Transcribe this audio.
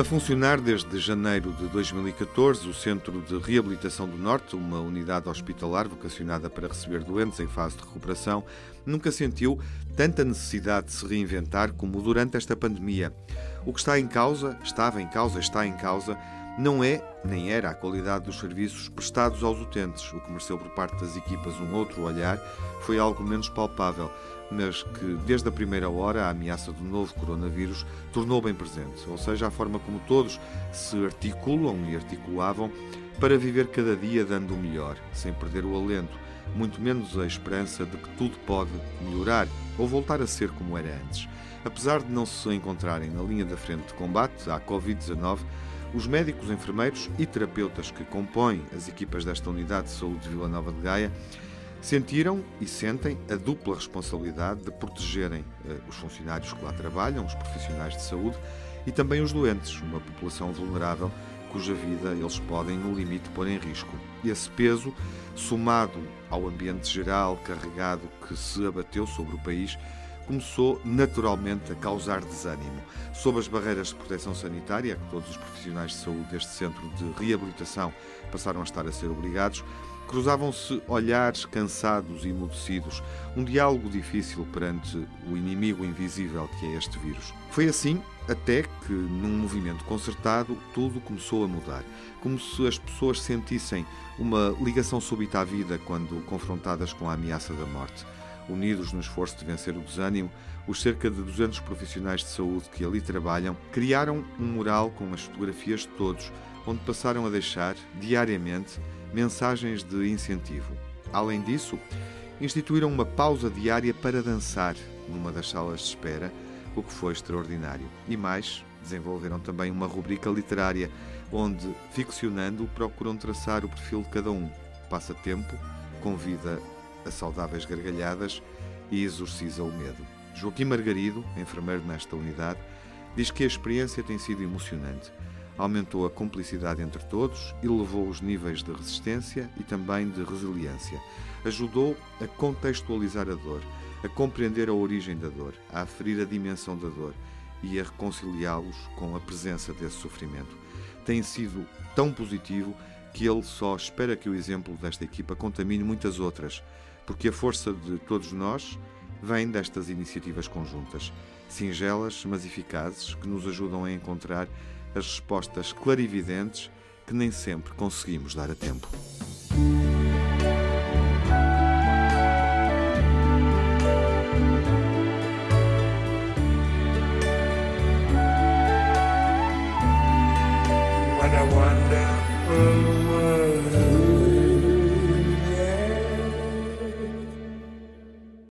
A funcionar desde janeiro de 2014, o Centro de Reabilitação do Norte, uma unidade hospitalar vocacionada para receber doentes em fase de recuperação, nunca sentiu tanta necessidade de se reinventar como durante esta pandemia. O que está em causa, estava em causa, está em causa, não é nem era a qualidade dos serviços prestados aos utentes. O que mereceu por parte das equipas um outro olhar foi algo menos palpável, mas que desde a primeira hora a ameaça do novo coronavírus tornou bem presente, ou seja, a forma como todos se articulam e articulavam para viver cada dia dando o melhor, sem perder o alento, muito menos a esperança de que tudo pode melhorar ou voltar a ser como era antes. Apesar de não se encontrarem na linha da frente de combate à Covid-19, os médicos, enfermeiros e terapeutas que compõem as equipas desta unidade de saúde de Vila Nova de Gaia sentiram e sentem a dupla responsabilidade de protegerem eh, os funcionários que lá trabalham, os profissionais de saúde e também os doentes, uma população vulnerável cuja vida eles podem, no limite, pôr em risco. Esse peso, somado ao ambiente geral carregado que se abateu sobre o país, começou naturalmente a causar desânimo. Sob as barreiras de proteção sanitária, que todos os profissionais de saúde deste centro de reabilitação passaram a estar a ser obrigados, cruzavam-se olhares cansados e emudecidos, um diálogo difícil perante o inimigo invisível que é este vírus. Foi assim até que, num movimento concertado, tudo começou a mudar. Como se as pessoas sentissem uma ligação súbita à vida quando confrontadas com a ameaça da morte. Unidos no esforço de vencer o desânimo, os cerca de 200 profissionais de saúde que ali trabalham criaram um mural com as fotografias de todos, onde passaram a deixar, diariamente, mensagens de incentivo. Além disso, instituíram uma pausa diária para dançar numa das salas de espera, o que foi extraordinário. E mais, desenvolveram também uma rubrica literária, onde, ficcionando, procuram traçar o perfil de cada um. Passa tempo, convida a saudáveis gargalhadas e exorciza o medo. Joaquim Margarido, enfermeiro nesta unidade, diz que a experiência tem sido emocionante. Aumentou a cumplicidade entre todos, elevou os níveis de resistência e também de resiliência. Ajudou a contextualizar a dor, a compreender a origem da dor, a aferir a dimensão da dor e a reconciliá-los com a presença desse sofrimento. Tem sido tão positivo que ele só espera que o exemplo desta equipa contamine muitas outras, porque a força de todos nós vem destas iniciativas conjuntas, singelas, mas eficazes, que nos ajudam a encontrar as respostas clarividentes que nem sempre conseguimos dar a tempo.